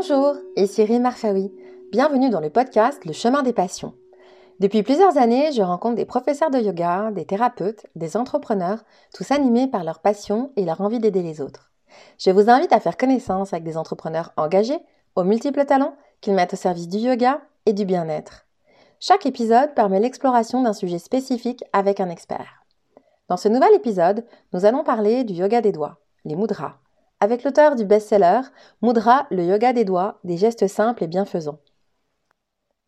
Bonjour, ici Rim Marfaoui. Bienvenue dans le podcast Le chemin des passions. Depuis plusieurs années, je rencontre des professeurs de yoga, des thérapeutes, des entrepreneurs, tous animés par leur passion et leur envie d'aider les autres. Je vous invite à faire connaissance avec des entrepreneurs engagés, aux multiples talents, qu'ils mettent au service du yoga et du bien-être. Chaque épisode permet l'exploration d'un sujet spécifique avec un expert. Dans ce nouvel épisode, nous allons parler du yoga des doigts, les mudras, avec l'auteur du best-seller Mudra, le yoga des doigts, des gestes simples et bienfaisants.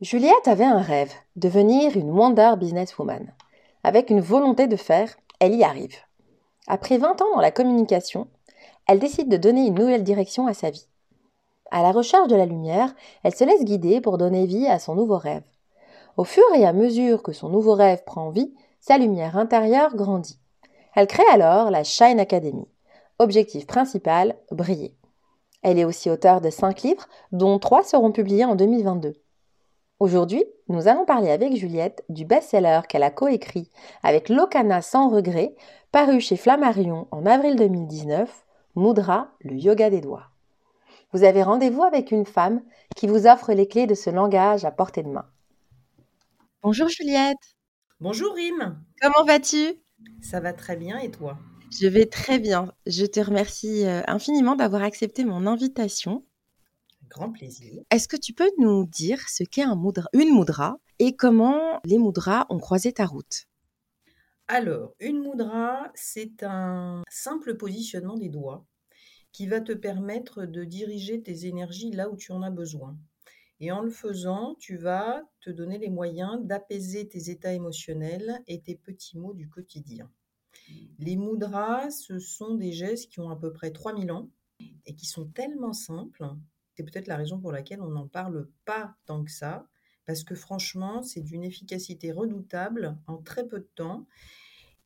Juliette avait un rêve, devenir une Wonder Businesswoman. Avec une volonté de faire, elle y arrive. Après 20 ans dans la communication, elle décide de donner une nouvelle direction à sa vie. À la recherche de la lumière, elle se laisse guider pour donner vie à son nouveau rêve. Au fur et à mesure que son nouveau rêve prend vie, sa lumière intérieure grandit. Elle crée alors la Shine Academy. Objectif principal, briller. Elle est aussi auteure de 5 livres, dont 3 seront publiés en 2022. Aujourd'hui, nous allons parler avec Juliette du best-seller qu'elle a coécrit avec Lokana sans regret, paru chez Flammarion en avril 2019, Mudra, le yoga des doigts. Vous avez rendez-vous avec une femme qui vous offre les clés de ce langage à portée de main. Bonjour Juliette. Bonjour Rim. Comment vas-tu? Ça va très bien et toi? Je vais très bien. Je te remercie euh, infiniment d'avoir accepté mon invitation. Grand plaisir. Est-ce que tu peux nous dire ce qu'est un une mudra et comment les mudras ont croisé ta route? Alors, une mudra, c'est un simple positionnement des doigts qui va te permettre de diriger tes énergies là où tu en as besoin. Et en le faisant, tu vas te donner les moyens d'apaiser tes états émotionnels et tes petits mots du quotidien. Les mudras, ce sont des gestes qui ont à peu près 3000 ans et qui sont tellement simples. C'est peut-être la raison pour laquelle on n'en parle pas tant que ça, parce que franchement, c'est d'une efficacité redoutable en très peu de temps.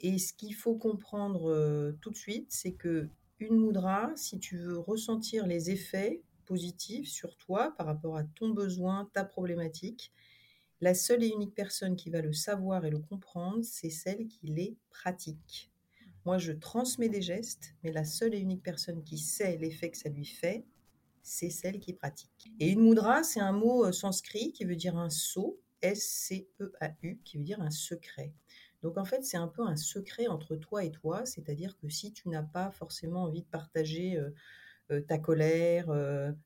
Et ce qu'il faut comprendre euh, tout de suite, c'est que une mudra, si tu veux ressentir les effets positifs sur toi par rapport à ton besoin, ta problématique, la seule et unique personne qui va le savoir et le comprendre, c'est celle qui les pratique. Moi, je transmets des gestes, mais la seule et unique personne qui sait l'effet que ça lui fait, c'est celle qui pratique. Et une mudra, c'est un mot euh, sanskrit qui veut dire un sceau, S-C-E-A-U, qui veut dire un secret. Donc en fait, c'est un peu un secret entre toi et toi, c'est-à-dire que si tu n'as pas forcément envie de partager euh, euh, ta colère,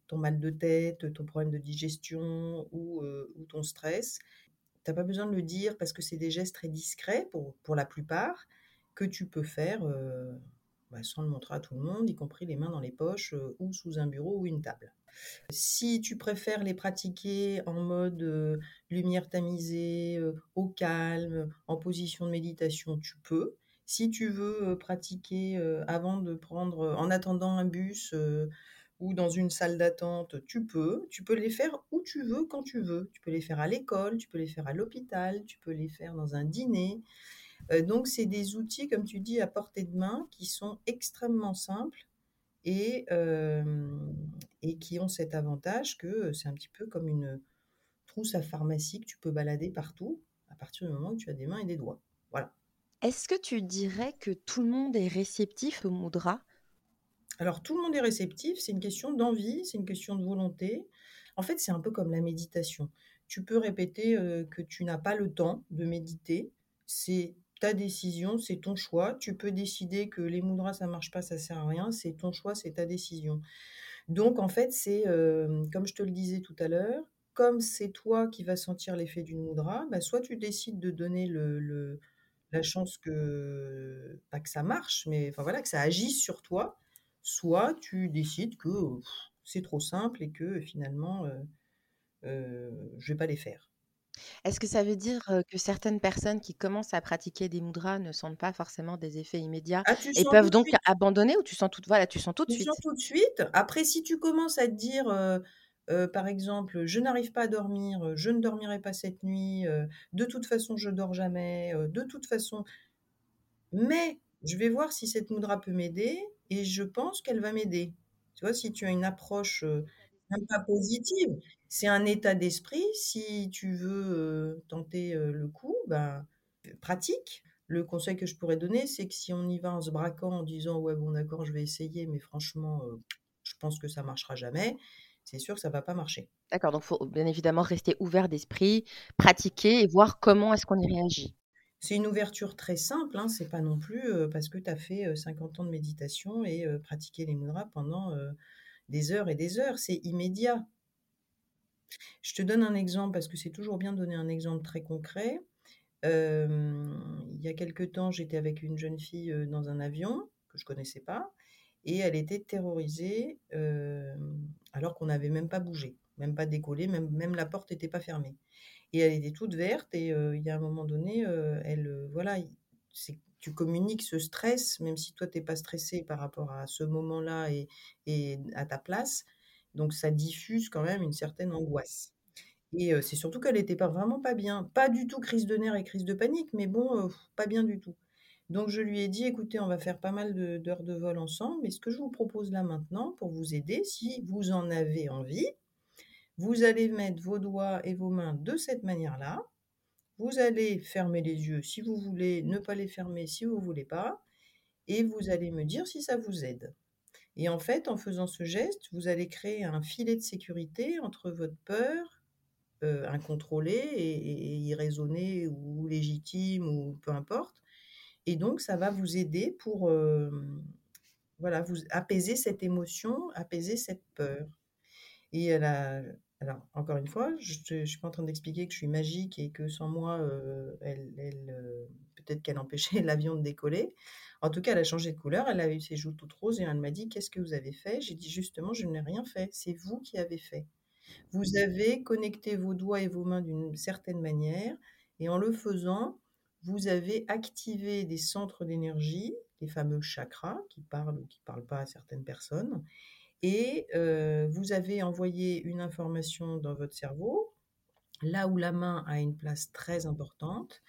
ton mal de tête, ton problème de digestion ou, ton stress, tu n'as pas besoin de le dire parce que c'est des gestes très discrets pour, pour la plupart que tu peux faire bah, sans le montrer à tout le monde, y compris les mains dans les poches ou sous un bureau ou une table. Si tu préfères les pratiquer en mode euh, lumière tamisée, euh, au calme, en position de méditation, tu peux. Si tu veux euh, pratiquer avant de prendre, en attendant un bus ou dans une salle d'attente, tu peux. Tu peux les faire où tu veux, quand tu veux. Tu peux les faire à l'école, tu peux les faire à l'hôpital, tu peux les faire dans un dîner. Donc, c'est des outils, comme tu dis, à portée de main qui sont extrêmement simples et, et qui ont cet avantage que c'est un petit peu comme une trousse à pharmacie que tu peux balader partout à partir du moment où tu as des mains et des doigts. Voilà. Est-ce que tu dirais que tout le monde est réceptif au mudra? Alors tout le monde est réceptif, c'est une question d'envie, c'est une question de volonté. En fait, c'est un peu comme la méditation. Tu peux répéter que tu n'as pas le temps de méditer, c'est ta décision, c'est ton choix. Tu peux décider que les mudras, ça marche pas, ça sert à rien. C'est ton choix, c'est ta décision. Donc, en fait, c'est, comme je te le disais tout à l'heure, comme c'est toi qui vas sentir l'effet d'une mudra, bah, soit tu décides de donner la chance que, pas que ça marche, mais voilà, que ça agisse sur toi, soit tu décides que c'est trop simple et que finalement, euh, je vais pas les faire. Est-ce que ça veut dire, que certaines personnes qui commencent à pratiquer des mudras ne sentent pas forcément des effets immédiats ah, et peuvent donc abandonner ou tu sens tout voilà, tu sens tout de Tu suite? sens tout de suite. Après, si tu commences à te dire, par exemple: «Je n'arrive pas à dormir, je ne dormirai pas cette nuit, de toute façon je dors jamais, de toute façon mais je vais voir si cette mudra peut m'aider et je pense qu'elle va m'aider». Tu vois? Si tu as une approche, même pas positive, c'est un état d'esprit. Si tu veux tenter le coup, ben, pratique. Le conseil que je pourrais donner, c'est que si on y va en se braquant, en disant ouais bon d'accord, je vais essayer, mais franchement, je pense que ça marchera jamais. c'est sûr que ça va pas marcher. D'accord, donc il faut bien évidemment rester ouvert d'esprit, pratiquer et voir comment est-ce qu'on y réagit. C'est une ouverture très simple, hein, c'est pas non plus parce que tu as fait 50 ans de méditation et pratiqué les mudras pendant des heures et des heures, c'est immédiat. Je te donne un exemple parce que c'est toujours bien de donner un exemple très concret. il y a quelque temps, j'étais avec une jeune fille dans un avion que je connaissais pas et elle était terrorisée alors qu'on n'avait même pas bougé, même pas décollé, même, même la porte n'était pas fermée. Et elle était toute verte et il y a un moment donné, elle, voilà, tu communiques ce stress, même si toi, tu n'es pas stressé par rapport à ce moment-là et à ta place. Donc, ça diffuse quand même une certaine angoisse. Et c'est surtout qu'elle n'était pas vraiment pas bien. Pas du tout crise de nerfs et crise de panique, mais bon, pas bien du tout. Donc, je lui ai dit, écoutez, on va faire pas mal d'heures de, vol ensemble, mais ce que je vous propose là maintenant, pour vous aider, si vous en avez envie, vous allez mettre vos doigts et vos mains de cette manière-là. Vous allez fermer les yeux si vous voulez, ne pas les fermer si vous ne voulez pas. Et vous allez me dire si ça vous aide. Et en fait, en faisant ce geste, vous allez créer un filet de sécurité entre votre peur euh, incontrôlée et, irraisonnée ou légitime ou peu importe. Et donc, ça va vous aider pour euh, voilà, vous apaiser cette émotion, apaiser cette peur. Et elle a, alors, encore une fois, je ne suis pas en train d'expliquer que je suis magique et que sans moi, euh, peut-être qu'elle empêchait l'avion de décoller. En tout cas, elle a changé de couleur, elle a eu ses joues toutes roses et elle m'a dit Qu'est-ce que vous avez fait? J'ai dit Justement, je n'ai rien fait, c'est vous qui avez fait. Vous avez connecté vos doigts et vos mains d'une certaine manière et en le faisant, vous avez activé des centres d'énergie, les fameux chakras qui parlent ou qui ne parlent pas à certaines personnes et vous avez envoyé une information dans votre cerveau, là où la main a une place très importante,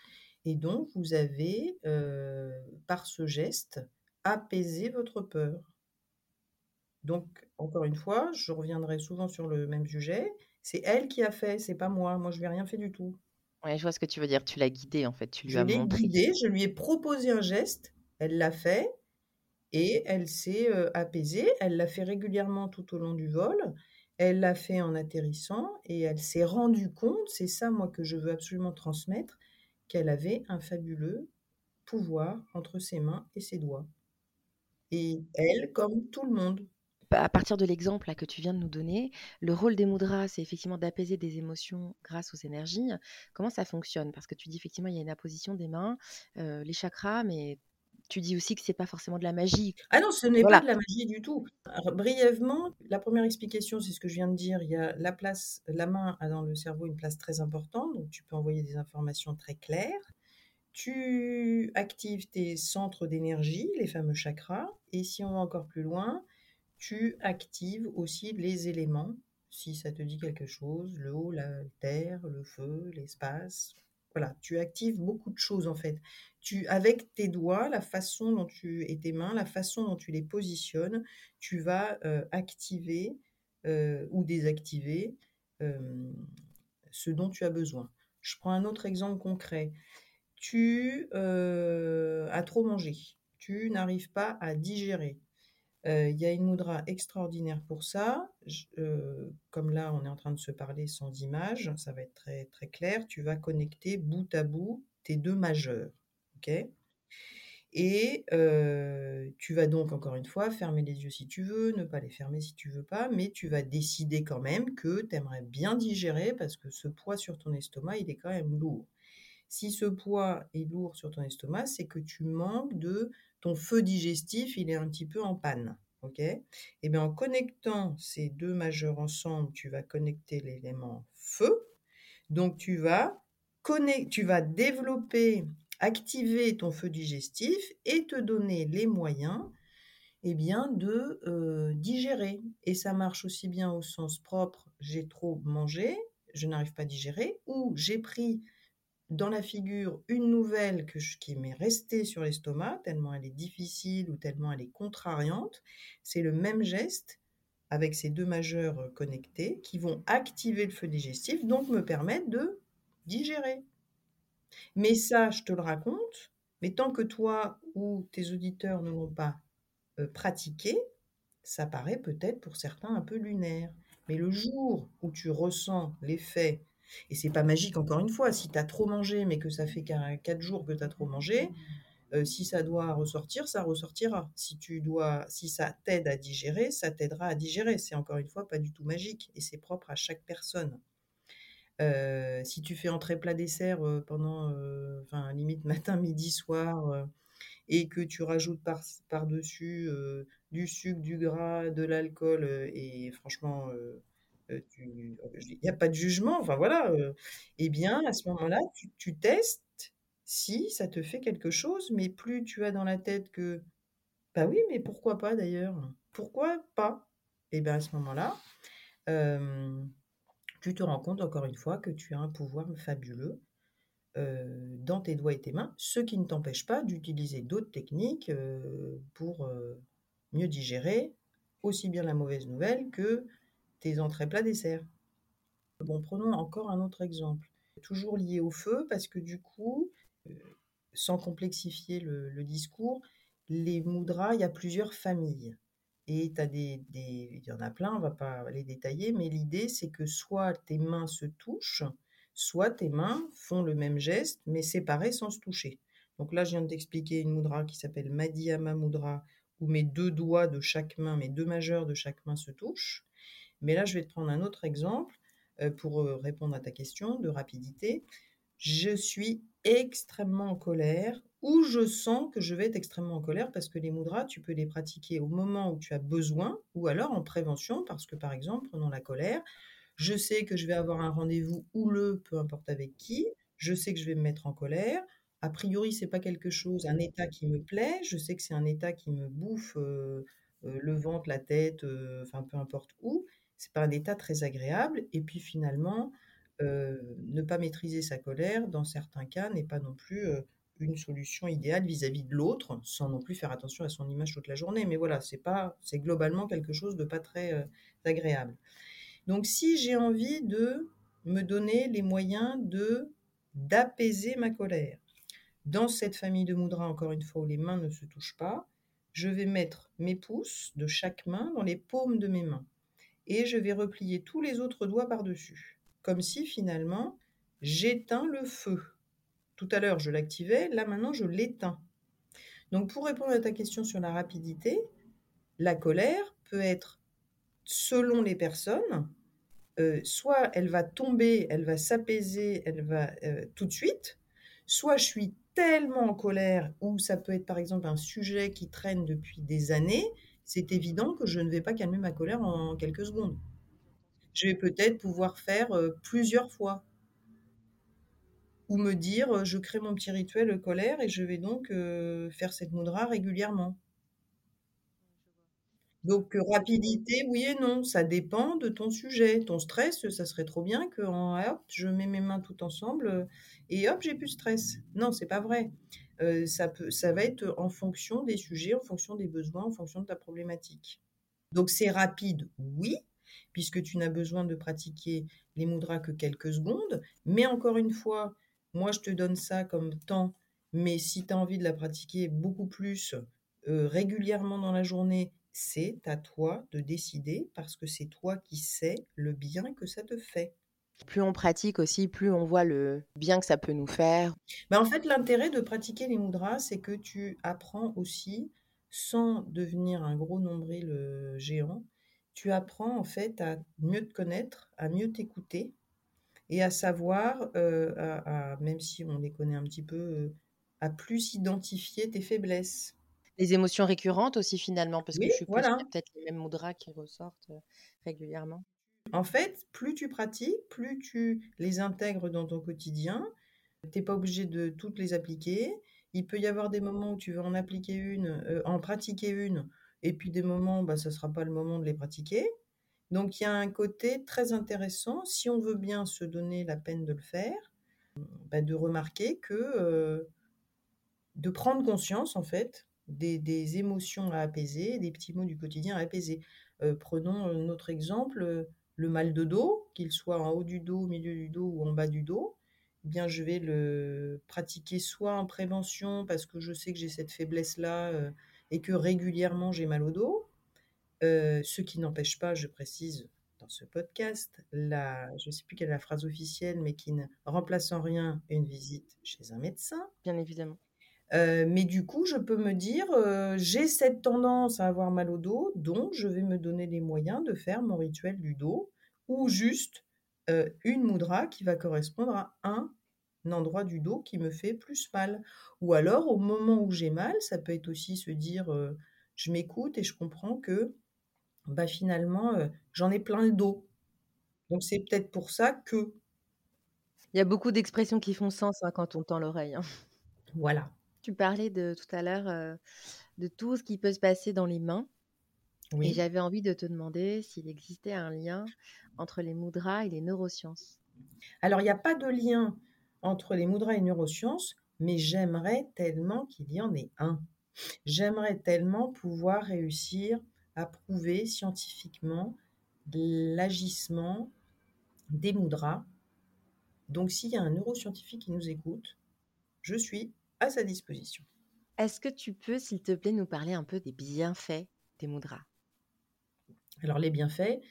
et donc vous avez, par ce geste, apaisé votre peur. Donc, encore une fois, je reviendrai souvent sur le même sujet. C'est elle qui a fait, c'est pas moi. Moi, je n'ai rien fait du tout. Ouais, je vois ce que tu veux dire. Tu l'as guidée, en fait. Tu lui je l'ai guidée, je lui ai proposé un geste, elle l'a fait, et elle s'est apaisée. Elle l'a fait régulièrement tout au long du vol. Elle l'a fait en atterrissant et elle s'est rendue compte, c'est ça moi que je veux absolument transmettre, qu'elle avait un fabuleux pouvoir entre ses mains et ses doigts. Et elle, comme tout le monde. À partir de l'exemple que tu viens de nous donner, le rôle des mudras, c'est effectivement d'apaiser des émotions grâce aux énergies. Comment ça fonctionne? Parce que tu dis effectivement, il y a une apposition des mains, les chakras, mais tu dis aussi que c'est pas forcément de la magie. Ah non, ce n'est pas de la magie du tout. brièvement, la première explication, c'est ce que je viens de dire. Il y a la place, la main a dans le cerveau une place très importante, donc tu peux envoyer des informations très claires. Tu actives tes centres d'énergie, les fameux chakras, et si on va encore plus loin, tu actives aussi les éléments, si ça te dit quelque chose, l'eau, la terre, le feu, l'espace, voilà, tu actives beaucoup de choses en fait. Tu, avec tes doigts, la façon dont tu et tes mains, la façon dont tu les positionnes, tu vas activer ou désactiver ce dont tu as besoin. Je prends un autre exemple concret. Tu as trop mangé, tu n'arrives pas à digérer. Il y a une moudra extraordinaire pour ça. comme là, on est en train de se parler sans image, ça va être très clair. Tu vas connecter bout à bout tes deux majeurs. Et tu vas donc, encore une fois, fermer les yeux si tu veux, ne pas les fermer si tu veux pas, mais tu vas décider quand même que tu aimerais bien digérer parce que ce poids sur ton estomac, il est quand même lourd. Si ce poids est lourd sur ton estomac, c'est que tu manques de ton feu digestif, il est un petit peu en panne. OK? Et eh bien en connectant ces deux majeurs ensemble, tu vas connecter l'élément feu. Donc tu vas tu vas développer, activer ton feu digestif et te donner les moyens eh bien, de euh, digérer. Et ça marche aussi bien au sens propre, j'ai trop mangé, je n'arrive pas à digérer, ou j'ai pris dans la figure une nouvelle qui m'est restée sur l'estomac, tellement elle est difficile ou tellement elle est contrariante, c'est le même geste avec ces deux majeurs euh, connectés qui vont activer le feu digestif, donc me permettre de digérer. Mais ça, je te le raconte, mais tant que toi ou tes auditeurs ne l'ont pas euh, pratiqué, ça paraît peut-être pour certains un peu lunaire. Mais le jour où tu ressens l'effet et c'est pas magique encore une fois, si tu as trop mangé, mais que ça fait qu'un 4 jours que tu as trop mangé, heu, si ça doit ressortir, ça ressortira. Si tu dois si ça t'aide à digérer, ça t'aidera à digérer. C'est encore une fois pas du tout magique et c'est propre à chaque personne. Heu, si tu fais entrée, plat, dessert, heu, pendant, heu, enfin limite matin, midi, soir, et que tu rajoutes par par-dessus, du sucre, du gras, de l'alcool, et franchement, il y a pas de jugement, enfin voilà, et bien à ce moment-là, tu testes si ça te fait quelque chose, mais plus tu as dans la tête que: «Bah oui, mais pourquoi pas d'ailleurs? Pourquoi pas?» et ben à ce moment-là, tu te rends compte encore une fois que tu as un pouvoir fabuleux, heu, dans tes doigts et tes mains, ce qui ne t'empêche pas d'utiliser d'autres techniques, heu, pour, heu, mieux digérer aussi bien la mauvaise nouvelle que tes entrées, plats, desserts. Bon, prenons encore un autre exemple, toujours lié au feu parce que du coup, sans complexifier le discours, les mudras, il y a plusieurs familles et il y en a plein, on va pas les détailler, mais l'idée c'est que soit tes mains se touchent, soit tes mains font le même geste, mais séparées sans se toucher. Donc là, je viens de t'expliquer une mudra qui s'appelle Madhyama Mudra, où mes 2 doigts de chaque main, mes 2 majeurs de chaque main se touchent. Mais là, je vais te prendre un autre exemple, heu, pour, heu, répondre à ta question de rapidité. Je suis extrêmement en colère ou je sens que je vais être extrêmement en colère parce que les mudras, tu peux les pratiquer au moment où tu as besoin ou alors en prévention parce que, par exemple, prenons la colère, je sais que je vais avoir un rendez-vous houleux, peu importe avec qui, je sais que je vais me mettre en colère. A priori, c'est pas quelque chose un état qui me plaît, je sais que c'est un état qui me bouffe, heu heu, le ventre, la tête, heu, enfin peu importe où. C'est pas un état très agréable et puis finalement, ne pas maîtriser sa colère, dans certains cas, n'est pas non plus, une solution idéale vis-à-vis de l'autre, sans non plus faire attention à son image toute la journée. Mais voilà, c'est pas c'est globalement quelque chose de pas très, heu, agréable. Donc si j'ai envie de me donner les moyens de d'apaiser ma colère, dans cette famille de mudras, encore une fois, où les mains ne se touchent pas, je vais mettre mes pouces de chaque main dans les paumes de mes mains et je vais replier tous les autres doigts par-dessus, comme si finalement j'éteins le feu. Tout à l'heure, je l'activais, là maintenant je l'éteins. Donc pour répondre à ta question sur la rapidité, la colère peut être selon les personnes, heu, soit elle va tomber, elle va s'apaiser, elle va, heu, tout de suite, soit je suis tellement en colère ou ça peut être par exemple un sujet qui traîne depuis des années, c'est évident que je ne vais pas calmer ma colère en quelques secondes. Je vais peut-être pouvoir faire, heu, plusieurs fois. Ou me dire, heu: «Je crée mon petit rituel colère et je vais donc, heu, faire cette mudra régulièrement». Donc heu, rapidité, oui et non, ça dépend de ton sujet. Ton stress, ça serait trop bien qu'en hop, je mets mes mains toutes ensemble, et hop, j'ai plus de stress. Non, c'est pas vrai. Ça peut ça va être en fonction des sujets, en fonction des besoins, en fonction de ta problématique. Donc c'est rapide, oui, puisque tu n'as besoin de pratiquer les mudras que quelques secondes, mais encore une fois, moi je te donne ça comme temps, mais si tu as envie de la pratiquer beaucoup plus, heu, régulièrement dans la journée, c'est à toi de décider parce que c'est toi qui sais le bien que ça te fait. Plus on pratique aussi, plus on voit le bien que ça peut nous faire. Bah, en fait, l'intérêt de pratiquer les mudras, c'est que tu apprends aussi, sans devenir un gros nombril, heu, géant, tu apprends en fait à mieux te connaître, à mieux t'écouter et à savoir, à à même si on les connaît un petit peu, heu, à plus identifier tes faiblesses. Les émotions récurrentes aussi finalement, parce que je y voilà. a peut-être les mêmes mudras qui ressortent, heu, régulièrement? En fait, plus tu pratiques, plus tu les intègres dans ton quotidien. Tu es pas obligé de toutes les appliquer. Il peut y avoir des moments où tu veux en appliquer une, en pratiquer une et puis des moments, bah, ça sera pas le moment de les pratiquer. Donc il y a un côté très intéressant, si on veut bien se donner la peine de le faire, bah, de remarquer que, heu, de prendre conscience en fait des émotions à apaiser, des petits mots du quotidien à apaiser. Heu, prenons, heu, notre exemple, le mal de dos, qu'il soit en haut du dos, au milieu du dos ou en bas du dos, eh bien je vais le pratiquer soit en prévention parce que je sais que j'ai cette faiblesse-là, et que régulièrement j'ai mal au dos. Heu, ce qui n'empêche pas, je précise, dans ce podcast, la, je ne sais plus quelle est la phrase officielle, mais qui ne remplace en rien une visite chez un médecin. Bien évidemment. Euh, mais du coup, je peux me dire, euh, j'ai cette tendance à avoir mal au dos, donc je vais me donner les moyens de faire mon rituel du dos, ou juste euh, une moudra qui va correspondre à un endroit du dos qui me fait plus mal. Ou alors, au moment où j'ai mal, ça peut être aussi se dire, je m'écoute et je comprends que bah, finalement, j'en ai plein le dos. Donc c'est peut-être pour ça que... Il y a beaucoup d'expressions qui font sens hein, quand on tend l'oreille. Hein. Voilà. Tu parlais de tout à l'heure de tout ce qui peut se passer dans les mains. Et j'avais envie de te demander s'il existait un lien entre les mudras et les neurosciences. Alors, il n'y a pas de lien entre les mudras et les neurosciences, mais j'aimerais tellement qu'il y en ait un. J'aimerais tellement pouvoir réussir à prouver scientifiquement l'agissement des mudras. Donc, s'il y a un neuroscientifique qui nous écoute, je suis à sa disposition. Est-ce que tu peux, s'il te plaît, nous parler un peu des bienfaits des mudras? Alors, les bienfaits,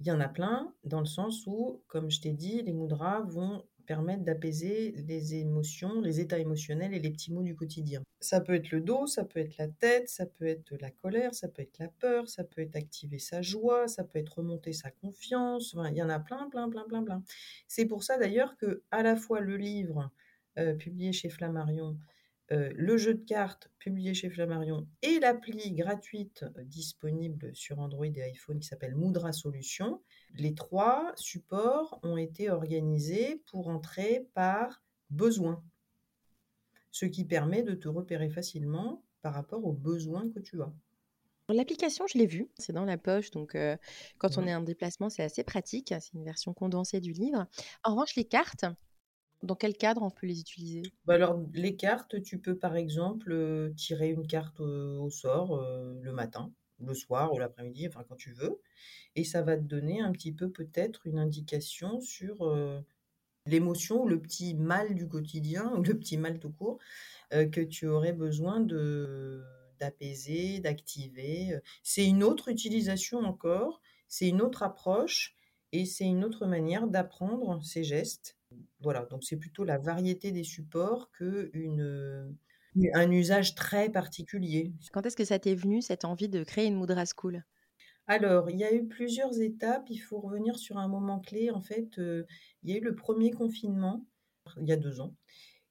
il y en a plein, dans le sens où, comme je t'ai dit, les mudras vont permettre d'apaiser les émotions, les états émotionnels et les petits mots du quotidien. Ça peut être le dos, ça peut être la tête, ça peut être la colère, ça peut être la peur, ça peut être activer sa joie, ça peut être remonter sa confiance. il y en a plein, plein, plein, plein, plein. C'est pour ça d'ailleurs que à la fois le livre euh, publié chez Flammarion euh, le jeu de cartes publié chez Flammarion et l'appli gratuite euh, disponible sur Android et iPhone qui s'appelle Moudra Solution. Les trois supports ont été organisés pour entrer par besoin, ce qui permet de te repérer facilement par rapport aux besoins que tu as. L'application, je l'ai vue, c'est dans la poche, donc euh, quand on est en déplacement, c'est assez pratique. C'est une version condensée du livre. En revanche, les cartes, dans quel cadre on peut les utiliser? Bah alors, les cartes, tu peux par exemple euh, tirer une carte euh, au sort euh, le matin, le soir ou l'après-midi, enfin quand tu veux, et ça va te donner un petit peu peut-être une indication sur l'émotion ou le petit mal du quotidien ou le petit mal tout court que tu aurais besoin de d'apaiser, d'activer. C'est une autre utilisation encore, c'est une autre approche et c'est une autre manière d'apprendre ces gestes voilà, donc c'est plutôt la variété des supports que une, un usage très particulier. Quand est-ce que ça t'est venu, cette envie de créer une Moudra School? Alors, il y a eu plusieurs étapes. Il faut revenir sur un moment clé. En fait, il y a eu le premier confinement, il y a deux ans.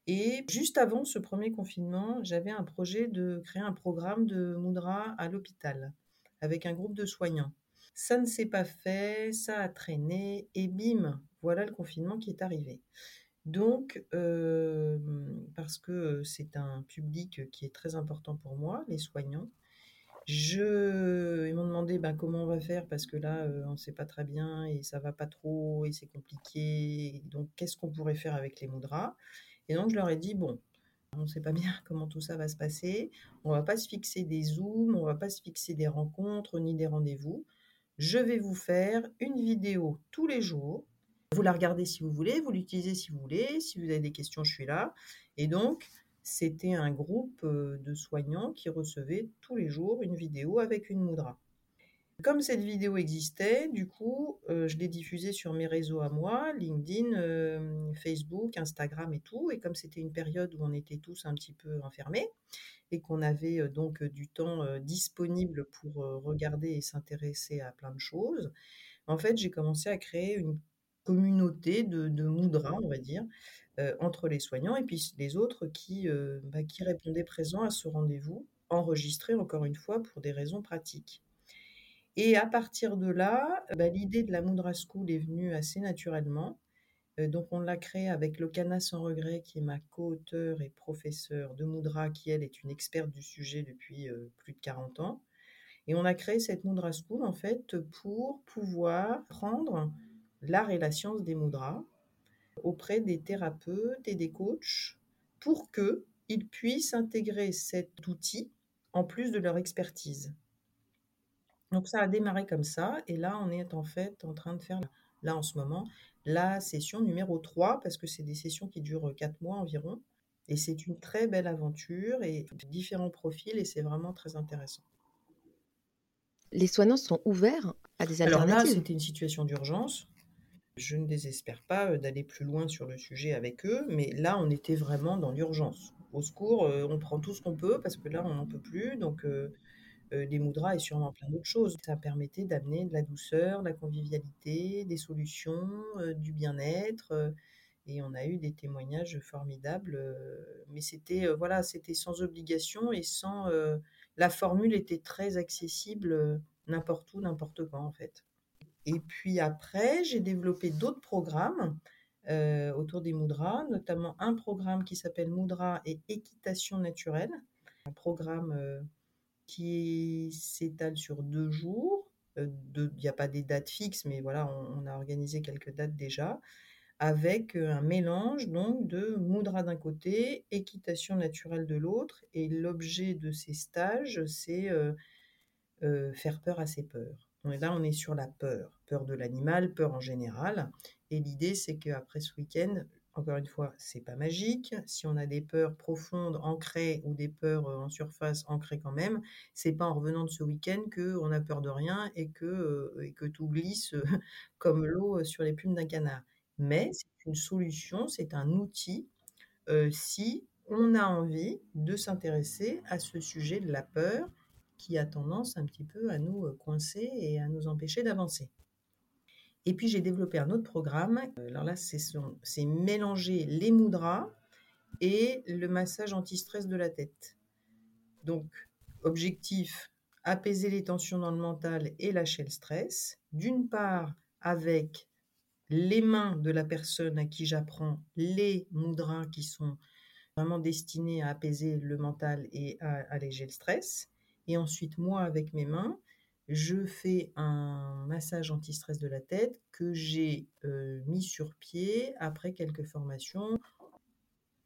Et juste avant ce premier confinement, j'avais un projet de créer un programme de Moudra à l'hôpital avec un groupe de soignants. Ça ne s'est pas fait, ça a traîné, et bim, voilà le confinement qui est arrivé. Donc, parce que c'est un public qui est très important pour moi, les soignants, je, ils m'ont demandé ben, comment on va faire parce que là, on ne sait pas très bien et ça va pas trop et c'est compliqué. Donc, qu'est-ce qu'on pourrait faire avec les moudras Et donc, je leur ai dit bon, on ne sait pas bien comment tout ça va se passer. On va pas se fixer des zooms, on va pas se fixer des rencontres ni des rendez-vous je vais vous faire une vidéo tous les jours. Vous la regardez si vous voulez, vous l'utilisez si vous voulez. Si vous avez des questions, je suis là. Et donc, c'était un groupe euh, de soignants qui recevaient tous les jours une vidéo avec une moudra. Comme cette vidéo existait, du coup, euh, je l'ai diffusée sur mes réseaux à moi, LinkedIn, euh, Facebook, Instagram et tout. Et comme c'était une période où on était tous un petit peu enfermés et qu'on avait donc du temps disponible pour regarder et s'intéresser à plein de choses, en fait, j'ai commencé à créer une communauté de, de on va dire, entre les soignants et puis les autres qui, bah, qui répondaient présents à ce rendez-vous, enregistré encore une fois pour des raisons pratiques. Et à partir de là, bah, l'idée de la Mudra School est venue assez naturellement. Euh, donc on l'a créée avec Lokana Sans Regret, qui est ma co-auteure et professeure de Mudra, qui elle est une experte du sujet depuis euh, plus de 40 ans. Et on a créé cette Mudra School en fait pour pouvoir prendre l'art et la science des mudras auprès des thérapeutes et des coachs pour qu'ils puissent intégrer cet outil en plus de leur expertise. Donc ça a démarré comme ça et là on est en fait en train de faire là en ce moment la session numéro 3 parce que c'est des sessions qui durent 4 mois environ et c'est une très belle aventure et différents profils et c'est vraiment très intéressant. Les soignants sont ouverts À des Alors là, alternatives? c'était une situation d'urgence. Je ne désespère pas, d'aller plus loin sur le sujet avec eux, mais là, on était vraiment dans l'urgence. Au secours, on prend tout ce qu'on peut parce que là, on n'en peut plus donc les moudras et sûrement plein d'autres choses. Ça permettait d'amener de la douceur, de la convivialité, des solutions, du bien-être, et on a eu des témoignages formidables, mais c'était, voilà, c'était sans obligation et sans, la formule était très accessible, n'importe où, n'importe quand, en fait. Et puis après, j'ai développé d'autres programmes, autour des moudras, notamment un programme qui s'appelle Moudra et équitation naturelle, un programme, qui s'étale sur deux jours. il n'y a pas des dates fixes, mais voilà, on, a organisé quelques dates déjà, avec un mélange donc de moudra d'un côté, équitation naturelle de l'autre. Et l'objet de ces stages, c'est faire peur à ses peurs. Là, on est sur la peur, peur de l'animal, peur en général. Et l'idée, c'est qu'après ce week-end, encore une fois, c'est pas magique. Si on a des peurs profondes, ancrées ou des peurs en surface, ancrées quand même, c'est pas en revenant de ce week-end qu'on a peur de rien et que, et que tout glisse comme l'eau sur les plumes d'un canard. Mais c'est une solution, c'est un outil si on a envie de s'intéresser à ce sujet de la peur qui a tendance un petit peu à nous coincer et à nous empêcher d'avancer. Et puis j'ai développé un autre programme. Alors là, c'est mélanger les moudras et le massage anti-stress de la tête. Donc, objectif, apaiser les tensions dans le mental et lâcher le stress. D'une part, avec les mains de la personne à qui j'apprends les moudras qui sont vraiment destinés à apaiser le mental et à alléger le stress. Et ensuite, moi, avec mes mains, je fais un massage anti-stress de la tête que j'ai mis sur pied après quelques formations.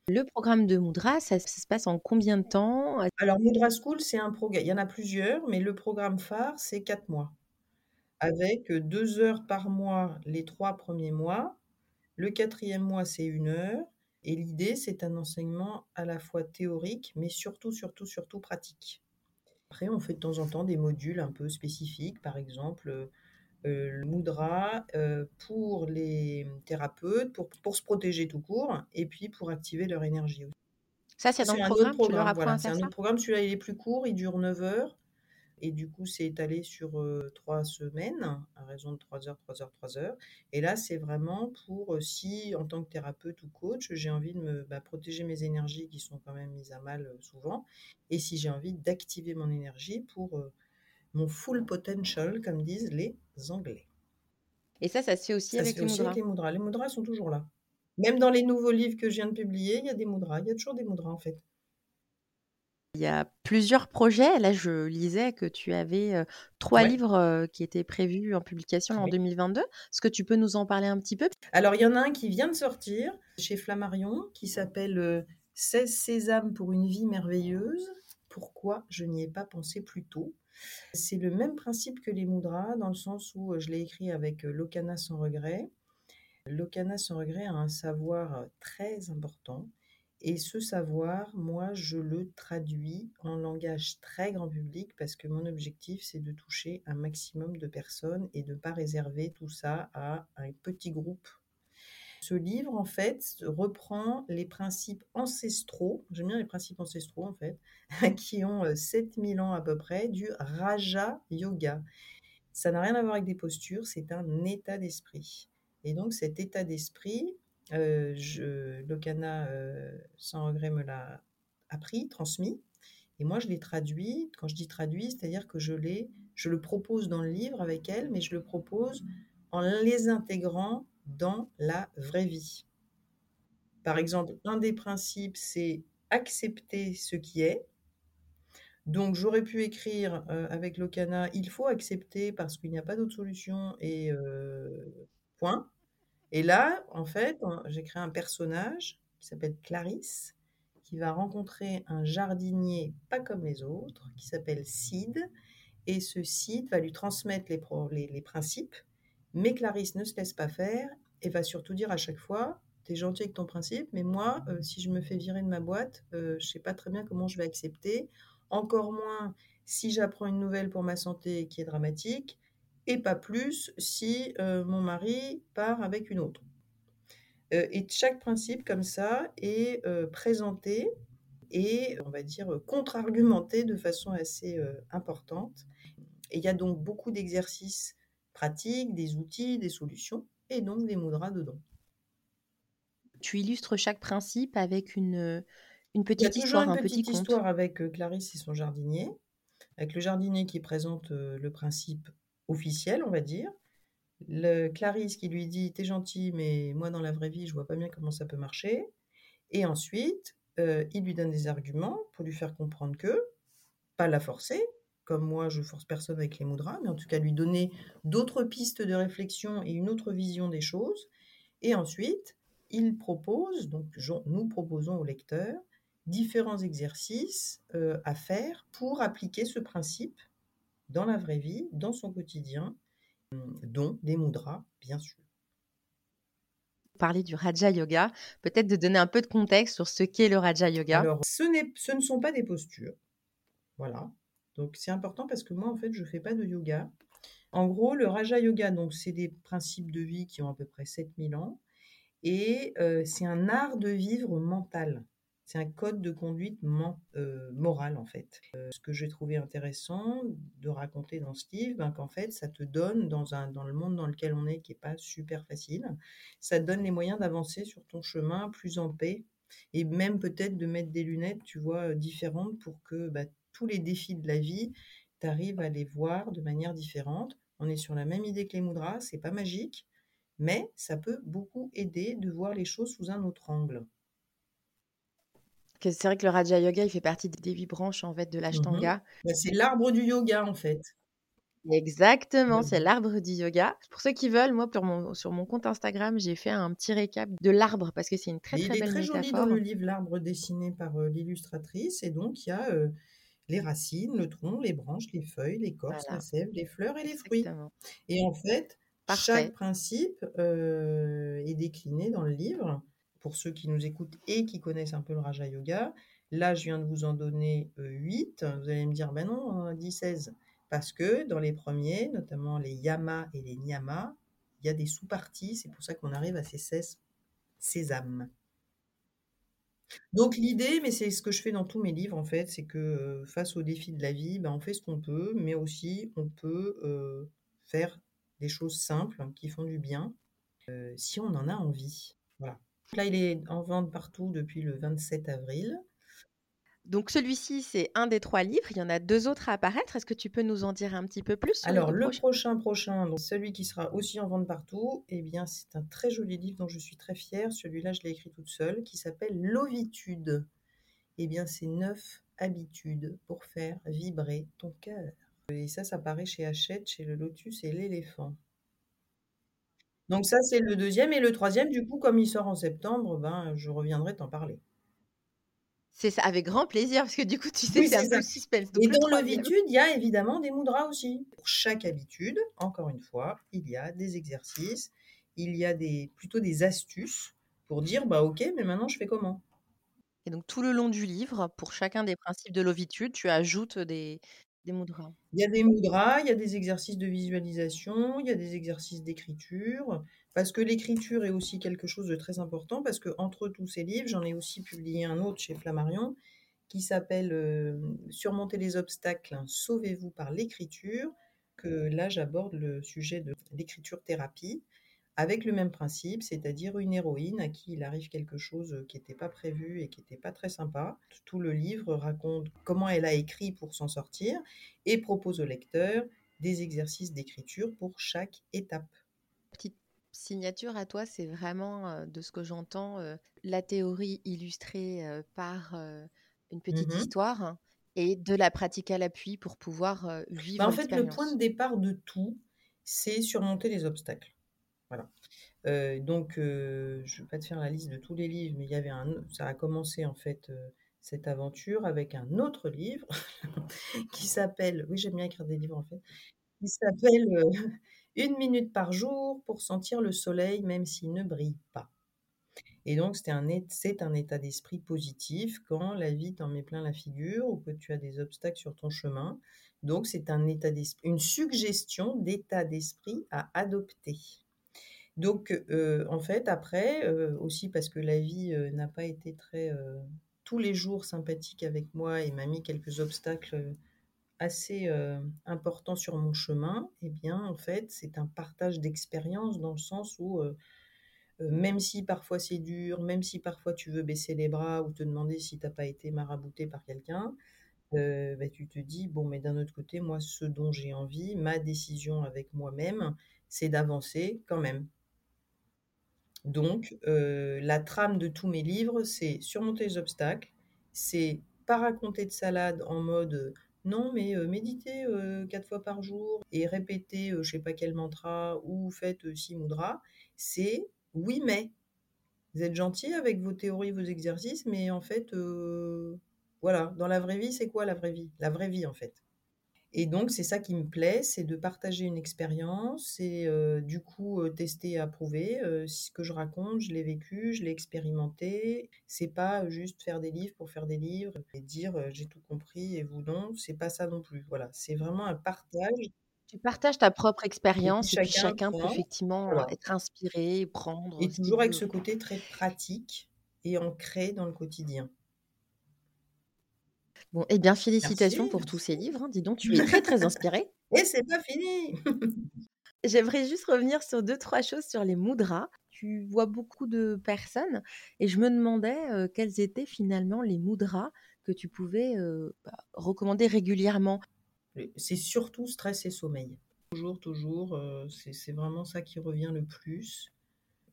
Le programme de Moudra, ça, se passe en combien de temps? Alors, Moudra School, c'est un programme. Il y en a plusieurs, mais le programme phare, c'est quatre mois. Avec deux heures par mois les trois premiers mois. Le quatrième mois, c'est une heure. Et l'idée, c'est un enseignement à la fois théorique, mais surtout, surtout, surtout pratique. Après, on fait de temps en temps des modules un peu spécifiques, par exemple le moudra pour les thérapeutes, pour, pour se protéger tout court, et puis pour activer leur énergie. Ça, c'est dans le programme, tu leur apprends C'est un autre programme, celui-là, il est plus court, il dure 9 heures. Et du coup, c'est étalé sur trois semaines, à raison de 3 heures, 3 heures, 3 heures. Et là, c'est vraiment pour si, en tant que thérapeute ou coach, j'ai envie de me bah, protéger mes énergies qui sont quand même mises à mal souvent, et si j'ai envie d'activer mon énergie pour mon full potential, comme disent les Anglais. Et ça, ça se fait aussi, avec, les aussi avec les moudras. Les moudras sont toujours là. Même dans les nouveaux livres que je viens de publier, il y a des moudras. Il y a toujours des moudras, en fait. Il y a plusieurs projets. Là, je lisais que tu avais trois livres qui étaient prévus en publication en 2022. Est-ce que tu peux nous en parler un petit peu? Alors, il y en a un qui vient de sortir chez Flammarion qui s'appelle 16 sésames pour une vie merveilleuse. Pourquoi je n'y ai pas pensé plus tôt? C'est le même principe que les moudras, dans le sens où je l'ai écrit avec Lokana sans regret. Lokana sans regret a un savoir très important et ce savoir, moi, je le traduis en langage très grand public parce que mon objectif, c'est de toucher un maximum de personnes et de ne pas réserver tout ça à un petit groupe. Ce livre, en fait, reprend les principes ancestraux, j'aime bien les principes ancestraux, en fait, qui ont 7000 ans à peu près, du Raja Yoga. Ça n'a rien à voir avec des postures, c'est un état d'esprit. Et donc cet état d'esprit, je, Locana, sans regret, me l'a appris, transmis. Et moi, je l'ai traduit. Quand je dis traduit, c'est-à-dire que je, je le propose dans le livre avec elle, mais je le propose en les intégrant dans la vraie vie. Par exemple, un des principes, c'est accepter ce qui est. Donc, j'aurais pu écrire avec Locana, il faut accepter parce qu'il n'y a pas d'autre solution et point. Et là, en fait, j'ai créé un personnage qui s'appelle Clarisse, qui va rencontrer un jardinier pas comme les autres, qui s'appelle Cid. Et ce Cid va lui transmettre les, principes, mais Clarisse ne se laisse pas faire et va surtout dire à chaque fois T'es gentil avec ton principe, mais moi, euh, si je me fais virer de ma boîte, euh, je sais pas très bien comment je vais accepter. Encore moins si j'apprends une nouvelle pour ma santé qui est dramatique et pas plus si mon mari part avec une autre. et chaque principe comme ça est présenté et on va dire contre-argumenté de façon assez importante. Et il y a donc beaucoup d'exercices pratiques, des outils, des solutions et donc des mudras dedans. Tu illustres chaque principe avec une, une petite histoire, une petite histoire avec Clarisse et son jardinier, avec le jardinier qui présente le principe officiel, on va dire. Le Clarisse qui lui dit T'es gentil, mais moi dans la vraie vie, je vois pas bien comment ça peut marcher. Et ensuite, il lui donne des arguments pour lui faire comprendre que, pas la forcer, comme moi je force personne avec les mudras, mais en tout cas lui donner d'autres pistes de réflexion et une autre vision des choses. Et ensuite, il propose, donc nous proposons au lecteur, différents exercices à faire pour appliquer ce principe dans la vraie vie, dans son quotidien, dont des mudras, bien sûr. Parler du Raja Yoga, peut-être de donner un peu de contexte sur ce qu'est le Raja Yoga. Alors, ce, ce ne sont pas des postures. Voilà. Donc, c'est important parce que moi, en fait, je ne fais pas de yoga. En gros, le Raja Yoga, donc, c'est des principes de vie qui ont à peu près 7000 ans. Et c'est un art de vivre mental. C'est un code de conduite euh, morale, en fait. Euh, ce que j'ai trouvé intéressant de raconter dans ce livre, ben, qu'en fait, ça te donne, dans, un, dans le monde dans lequel on est, qui n'est pas super facile, ça te donne les moyens d'avancer sur ton chemin plus en paix et même peut-être de mettre des lunettes, tu vois, euh, différentes pour que bah, tous les défis de la vie, tu arrives à les voir de manière différente. On est sur la même idée que les mudras, c'est pas magique, mais ça peut beaucoup aider de voir les choses sous un autre angle c'est vrai que le Raja Yoga, il fait partie des huit branches en fait de mmh l'Ashtanga. Bah, c'est l'arbre du yoga en fait. Exactement, c'est l'arbre du yoga. Pour ceux qui veulent, moi, sur mon compte Instagram, j'ai fait un petit récap de l'arbre parce que c'est une très très belle métaphore. Il est très joli dans le livre L'arbre dessiné par euh, l'illustratrice. Et donc, il y a euh, les racines, le tronc, les branches, les feuilles, l'écorce, la sève, les fleurs et les fruits. Et en fait, chaque principe euh, est décliné dans le livre pour ceux qui nous écoutent et qui connaissent un peu le Raja Yoga. Là, je viens de vous en donner 8. Vous allez me dire, ben non, on a dit 16. Parce que dans les premiers, notamment les Yama et les Niyama, il y a des sous-parties. C'est pour ça qu'on arrive à ces 16 sésames. Donc l'idée, mais c'est ce que je fais dans tous mes livres en fait, c'est que face aux défis de la vie, ben, on fait ce qu'on peut, mais aussi on peut faire des choses simples qui font du bien si on en a envie. Voilà. Là, il est en vente partout depuis le 27 avril. Donc celui-ci, c'est un des trois livres. Il y en a deux autres à apparaître. Est-ce que tu peux nous en dire un petit peu plus Alors le prochain, prochain, donc celui qui sera aussi en vente partout, eh bien c'est un très joli livre dont je suis très fière. Celui-là, je l'ai écrit toute seule, qui s'appelle L'ovitude. Eh bien c'est neuf habitudes pour faire vibrer ton cœur. Et ça, ça paraît chez Hachette, chez le Lotus et l'éléphant. Donc ça, c'est le deuxième. Et le troisième, du coup, comme il sort en septembre, ben, je reviendrai t'en parler. C'est ça, avec grand plaisir, parce que du coup, tu sais, c'est un peu suspense. et dans l'habitude, il y a évidemment des mudras aussi. Pour chaque habitude, encore une fois, il y a des exercices, il y a des, plutôt des astuces pour dire, bah ok, mais maintenant je fais comment? Et donc tout le long du livre, pour chacun des principes de l'ovitude, tu ajoutes des, Il y a des mudras, il y a des exercices de visualisation, il y a des exercices d'écriture, parce que l'écriture est aussi quelque chose de très important, parce que entre tous ces livres, j'en ai aussi publié un autre chez Flammarion qui s'appelle euh, Surmonter les obstacles, sauvez-vous par l'écriture, que là j'aborde le sujet de l'écriture thérapie avec le même principe, c'est-à-dire une héroïne à qui il arrive quelque chose qui n'était pas prévu et qui n'était pas très sympa. Tout le livre raconte comment elle a écrit pour s'en sortir et propose au lecteur des exercices d'écriture pour chaque étape. Petite signature à toi, c'est vraiment, de ce que j'entends, la théorie illustrée par une petite mmh histoire et de la pratique à l'appui pour pouvoir vivre. Bah en fait, le point de départ de tout, c'est surmonter les obstacles. Voilà. donc, je ne vais pas te faire la liste de tous les livres, mais il y avait un, ça a commencé en fait cette aventure avec un autre livre qui s'appelle, oui j'aime bien écrire des livres en fait, qui s'appelle Une minute par jour pour sentir le soleil même s'il ne brille pas. Et donc c'est un un état d'esprit positif quand la vie t'en met plein la figure ou que tu as des obstacles sur ton chemin. Donc c'est un état d'esprit une suggestion d'état d'esprit à adopter. Donc heu, en fait après, heu, aussi parce que la vie, heu, n'a pas été très, tous les jours sympathique avec moi et m'a mis quelques obstacles, assez, importants sur mon chemin et bien, en fait, c'est un partage d'expérience dans le sens où, même si parfois c'est dur, même si parfois tu veux baisser les bras ou te demander si tu as pas été marabouté par quelqu'un, bah, tu te dis: «Bon, mais d'un autre côté, moi, ce dont j'ai envie, ma décision avec moi-même, c'est d'avancer quand même». Donc heu, la trame de tous mes livres, c'est surmonter les obstacles, c'est pas raconter de salade en mode, heu: «Non mais heu, méditez, 4 fois par jour et répétez, je sais pas quel mantra ou faites, 6 mudras». C'est: «Oui mais, vous êtes gentil avec vos théories, vos exercices, mais en fait, voilà, dans la vraie vie, c'est quoi la vraie vie?» la vraie vie, en fait. Et donc c'est ça qui me plaît, c'est de partager une expérience et heu, du coup, heu, tester et approuver, ce que je raconte, je l'ai vécu, je l'ai expérimenté. C'est pas juste faire des livres pour faire des livres et dire, «J'ai tout compris et vous non», c'est pas ça non plus. Voilà, c'est vraiment un partage Tu partages ta propre expérience et puis chacun chacun peut effectivement, voilà être inspiré, prendre et toujours avec ce côté très pratique et ancré dans le quotidien. Bon et bien Merci, félicitations pour tous ces livres, hein. Dis donc, tu es très, très inspirée. Et c'est pas fini! J'aimerais juste revenir sur 2-3 choses sur les mudras. Tu vois beaucoup de personnes et je me demandais, heu, quels étaient finalement les mudras que tu pouvais, bah, recommander régulièrement? C'est surtout stress et sommeil. Toujours, toujours, c'est vraiment ça qui revient le plus.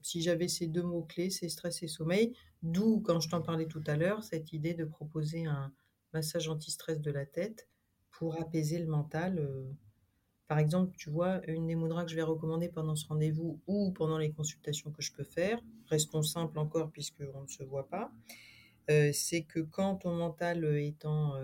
Si j'avais ces 2 mots clés, c'est stress et sommeil, d'où, quand je t'en parlais tout à l'heure, cette idée de proposer un massage anti-stress de la tête pour apaiser le mental, heu. Par exemple, tu vois, une des mudras que je vais recommander pendant ce rendez-vous ou pendant les consultations que je peux faire, restons simples encore puisqu'on ne se voit pas, heu, c'est que quand ton mental, heu, est en,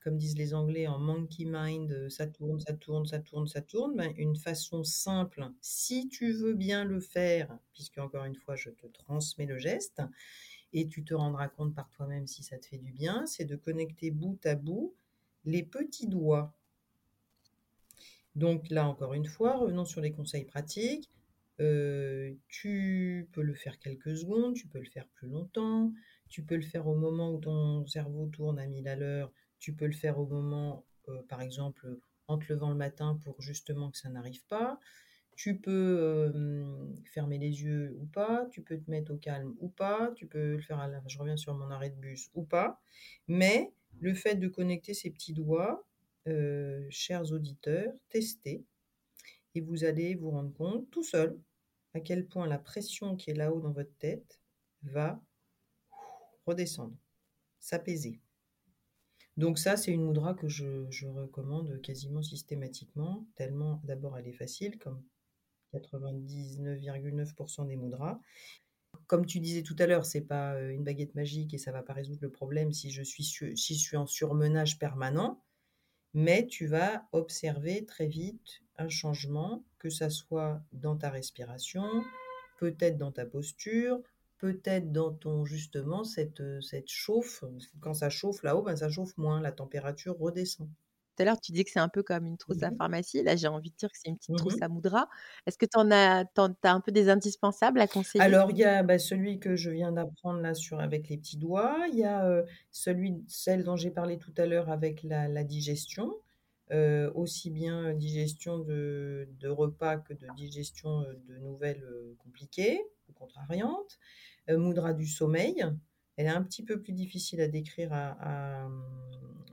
comme disent les Anglais, en monkey mind, ça tourne, ça tourne, ça tourne, ça tourne, ben, une façon simple, si tu veux bien le faire, puisque encore une fois, je te transmets le geste et tu te rendras compte par toi-même si ça te fait du bien, c'est de connecter bout à bout les petits doigts. Donc là, encore une fois, revenons sur les conseils pratiques. Heu, tu peux le faire quelques secondes, tu peux le faire plus longtemps, tu peux le faire au moment où ton cerveau tourne à 1000 à l'heure, tu peux le faire au moment, heu, par exemple, en te levant le matin pour justement que ça n'arrive pas. Tu peux, fermer les yeux ou pas, tu peux te mettre au calme ou pas, tu peux le faire à la je reviens sur mon arrêt de bus ou pas, mais le fait de connecter ces petits doigts, chers auditeurs, testez et vous allez vous rendre compte tout seul à quel point la pression qui est là-haut dans votre tête va redescendre, s'apaiser. Donc ça, c'est une mudra que je recommande quasiment systématiquement, tellement d'abord elle est facile comme 99,9% des mudras. Comme tu disais tout à l'heure, c'est pas, heu, une baguette magique et ça va pas résoudre le problème si je suis en surmenage permanent, mais tu vas observer très vite un changement, que ça soit dans ta respiration, peut-être dans ta posture, peut-être dans ton justement cette, heu, cette chauffe. Quand ça chauffe là-haut, ben, ça chauffe moins, la température redescend. Tout à l'heure, tu disais que c'est un peu comme une trousse Mmh à mh. pharmacie. Là, j'ai envie de dire que c'est une petite Mmh trousse à mudras. Est-ce que tu en as en un peu des indispensables à conseiller? Alors il y a, bah, celui que je viens d'apprendre là sur avec les petits doigts. Il y a, celui celle dont j'ai parlé tout à l'heure avec la la digestion, aussi bien digestion de de repas que de digestion, de nouvelles, compliquées ou contrariantes. Heu, mudra du sommeil, elle est un petit peu plus difficile à décrire à à, mmh,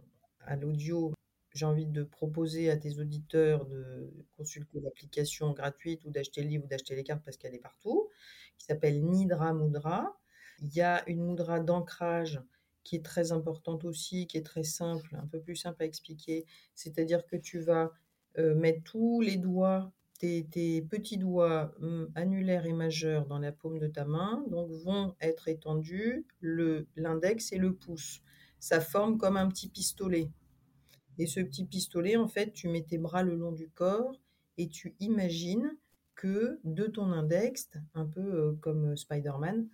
à l'audio. J'ai envie de proposer à tes auditeurs de consulter l'application gratuite ou d'acheter le livre ou d'acheter les cartes parce qu'elle est partout, qui s'appelle Nidra Mudra. Il y a une mudra d'ancrage qui est très importante aussi, qui est très simple, un peu plus simple à expliquer. C'est-à-dire que tu vas, heu, mettre tous les doigts, tes petits doigts, mmh, annulaires et majeurs dans la paume de ta main, donc vont être étendus l'index et le pouce. Ça forme comme un petit pistolet et ce petit pistolet, en fait, tu mets tes bras le long du corps et tu imagines que de ton index, un peu comme Spider-Man,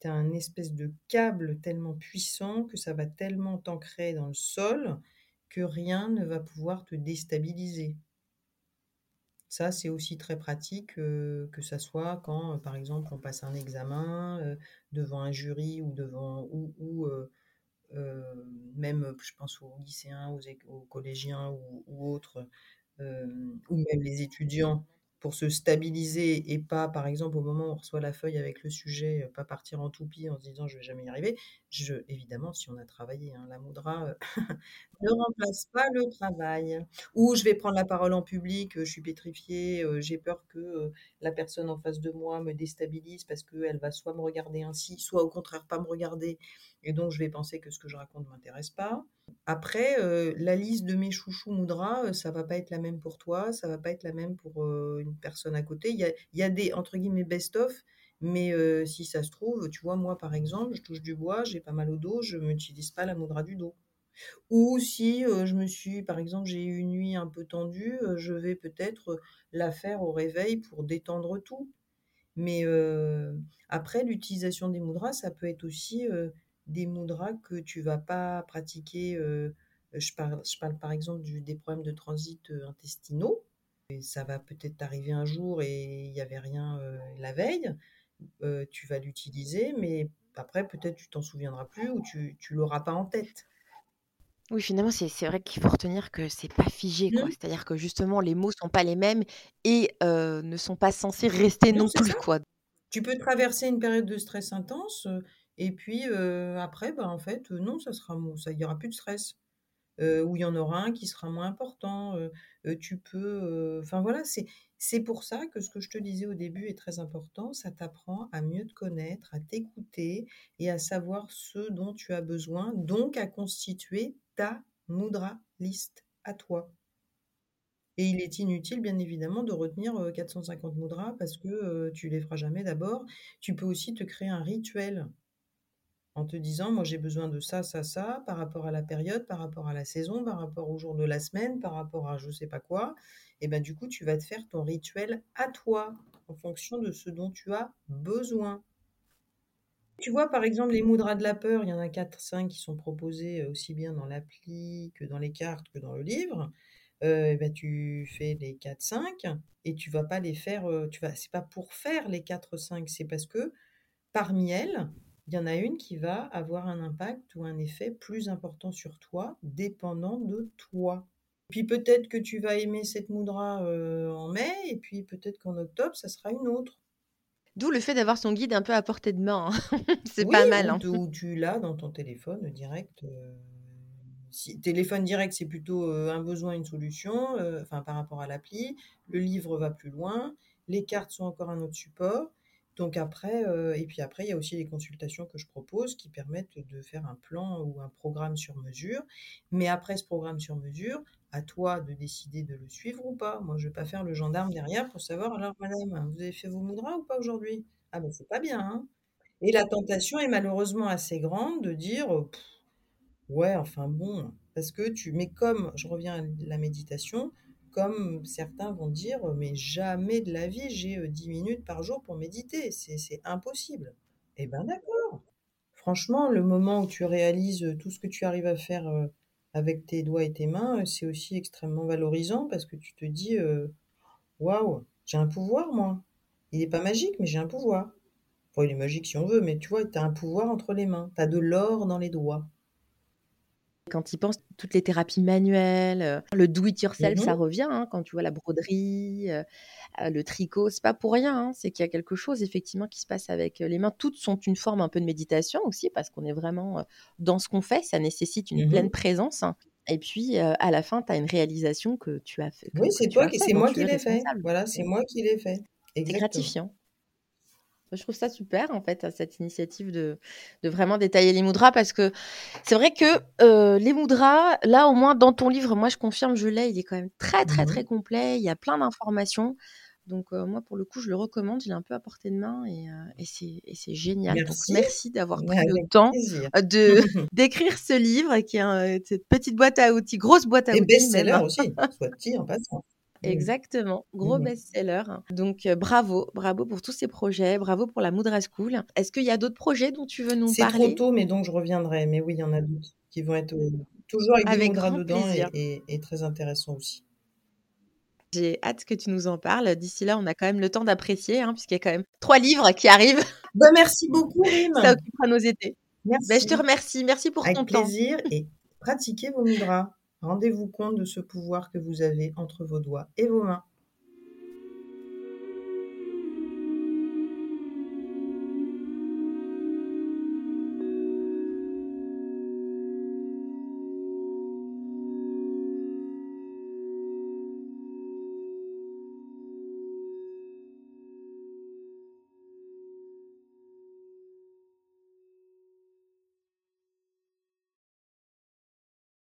tu as un espèce de câble tellement puissant que ça va tellement t'ancrer dans le sol que rien ne va pouvoir te déstabiliser. Ça, c'est aussi très pratique, que ça soit quand, par exemple, on passe un examen, devant un jury ou devant ou ou, même, je pense aux lycéens, aux collégiens ou autres, ou même les étudiants pour se stabiliser et pas, par exemple, au moment où on reçoit la feuille avec le sujet, euh, pas partir en toupie en se disant: «Je vais jamais y arriver». Je évidemment, si on a travaillé, hein, la moudra, euh, ne remplace pas le travail. Ou je vais prendre la parole en public, euh, je suis pétrifiée, j'ai peur que, la personne en face de moi me déstabilise parce qu'elle va soit me regarder ainsi, soit au contraire pas me regarder et donc je vais penser que ce que je raconte m'intéresse pas. Après, la liste de mes chouchous moudras, ça va pas être la même pour toi, ça va pas être la même pour, une personne à côté. Il y a y a des entre guillemets «best of», mais si ça se trouve, tu vois, moi, par exemple, je touche du bois, j'ai pas mal au dos, je n'utilise pas la moudra du dos. Ou si, je me suis par exemple, j'ai eu une nuit un peu tendue, je vais peut-être, la faire au réveil pour détendre tout. Mais, après l'utilisation des moudras, ça peut être aussi, des moudras que tu vas pas pratiquer, je parle par exemple des problèmes de transit, intestinaux ça va peut-être t'arriver un jour et il y avait rien, la veille. tu vas l'utiliser, mais après peut-être tu t'en souviendras plus ou tu tu l'auras pas en tête. Oui, finalement, c'est c'est vrai qu'il faut retenir que c'est pas figé, quoi. Mmh. C'est-à-dire que justement les mots sont pas les mêmes et ne sont pas censés rester non plus, quoi. Tu peux traverser une période de stress intense, et puis, après, bah, en fait, non, ça sera ça il y aura plus de stress. ou il y en aura un qui sera moins important. tu peux, enfin voilà, c'est c'est pour ça que ce que je te disais au début est très important. Ça t'apprend à mieux te connaître, à t'écouter et à savoir ce dont tu as besoin, donc à constituer ta mudra list à toi. Et il est inutile, bien évidemment, de retenir, 450 mudras parce que, tu les feras jamais d'abord. Tu peux aussi te créer un rituel en te disant: «Moi, j'ai besoin de ça, ça, ça, par rapport à la période, par rapport à la saison, par rapport au jour de la semaine, par rapport à je sais pas quoi» et ben, du coup, tu vas te faire ton rituel à toi, en fonction de ce dont tu as besoin. Tu vois, par exemple, les moudras de la peur, il y en a 4-5 qui sont proposés, aussi bien dans l'appli que dans les cartes que dans le livre. et ben, tu fais les 4-5 et tu vas pas les faire, tu vas c'est pas pour faire les 4-5, c'est parce que parmi elles, il y en a une qui va avoir un impact ou un effet plus important sur toi, dépendant de toi. Puis peut-être que tu vas aimer cette moudra en mai, et puis peut-être qu'en octobre, ça sera une autre. D'où le fait d'avoir son guide un peu à portée de main. Hein. C'est pas mal. Hein. Ou, tu l'as dans ton téléphone direct. si, téléphone direct, c'est plutôt un besoin, une solution, enfin par rapport à l'appli. Le livre va plus loin. Les cartes sont encore un autre support. Donc après, et puis après, il y a aussi les consultations que je propose qui permettent de faire un plan ou un programme sur mesure. Mais après ce programme sur mesure, à toi de décider de le suivre ou pas. Moi, je vais pas faire le gendarme derrière pour savoir, alors madame, vous avez fait vos moudras ou pas aujourd'hui? Ah ben c'est pas bien. Hein et la tentation est malheureusement assez grande de dire, ouais, enfin bon, parce que tu, mais comme je reviens à la méditation, comme certains vont dire, mais jamais de la vie, j'ai 10 minutes par jour pour méditer, c'est impossible. Eh ben d'accord. Franchement, le moment où tu réalises tout ce que tu arrives à faire avec tes doigts et tes mains, c'est aussi extrêmement valorisant parce que tu te dis, waouh, j'ai un pouvoir, moi. Il n'est pas magique, mais j'ai un pouvoir. Enfin, il est magique si on veut, mais tu vois, tu as un pouvoir entre les mains. Tu as de l'or dans les doigts. Quand ils pensent toutes les thérapies manuelles, euh, le do it yourself, ça mmh revient, hein, quand tu vois la broderie, euh, euh, le tricot, c'est pas pour rien, hein, c'est qu'il y a quelque chose effectivement qui se passe avec les mains. Toutes sont une forme un peu de méditation aussi parce qu'on est vraiment dans ce qu'on fait, ça nécessite une pleine mmh présence, hein. et puis à la fin, tu as une réalisation que tu as fait Oui, c'est toi c'est moi qui l'ai fait. Voilà, c'est moi qui l'ai fait. C'est gratifiant. Je trouve ça super, en fait, cette initiative de, de vraiment détailler les moudras, parce que c'est vrai que euh, les moudras, là, au moins dans ton livre, moi, je confirme, je l'ai, il est quand même très, très, mmh très complet. Il y a plein d'informations. Donc, euh, moi, pour le coup, je le recommande. Il est un peu à portée de main et, euh, et c'est génial. Merci. Donc, merci d'avoir pris le temps de d'écrire ce livre qui est cette petite boîte à outils, grosse boîte à et outils. best-seller aussi, soit dit en passant. Exactement, gros best-seller. Donc bravo, bravo pour tous ces projets, bravo pour la Moudra School. Est-ce qu'il y a d'autres projets dont tu veux nous parler C'est trop tôt, mais donc je reviendrai. Mais oui, il y en a d'autres qui vont être toujours avec, des Moudras dedans et, et, très intéressants aussi. J'ai hâte que tu nous en parles. D'ici là, on a quand même le temps d'apprécier, hein, puisqu'il y a quand même trois livres qui arrivent. Ben, merci beaucoup, Rim. Ça occupera nos étés. Merci. Ben, je te remercie. Merci pour ton temps. Avec plaisir et pratiquez vos mudras. Rendez-vous compte de ce pouvoir que vous avez entre vos doigts et vos mains.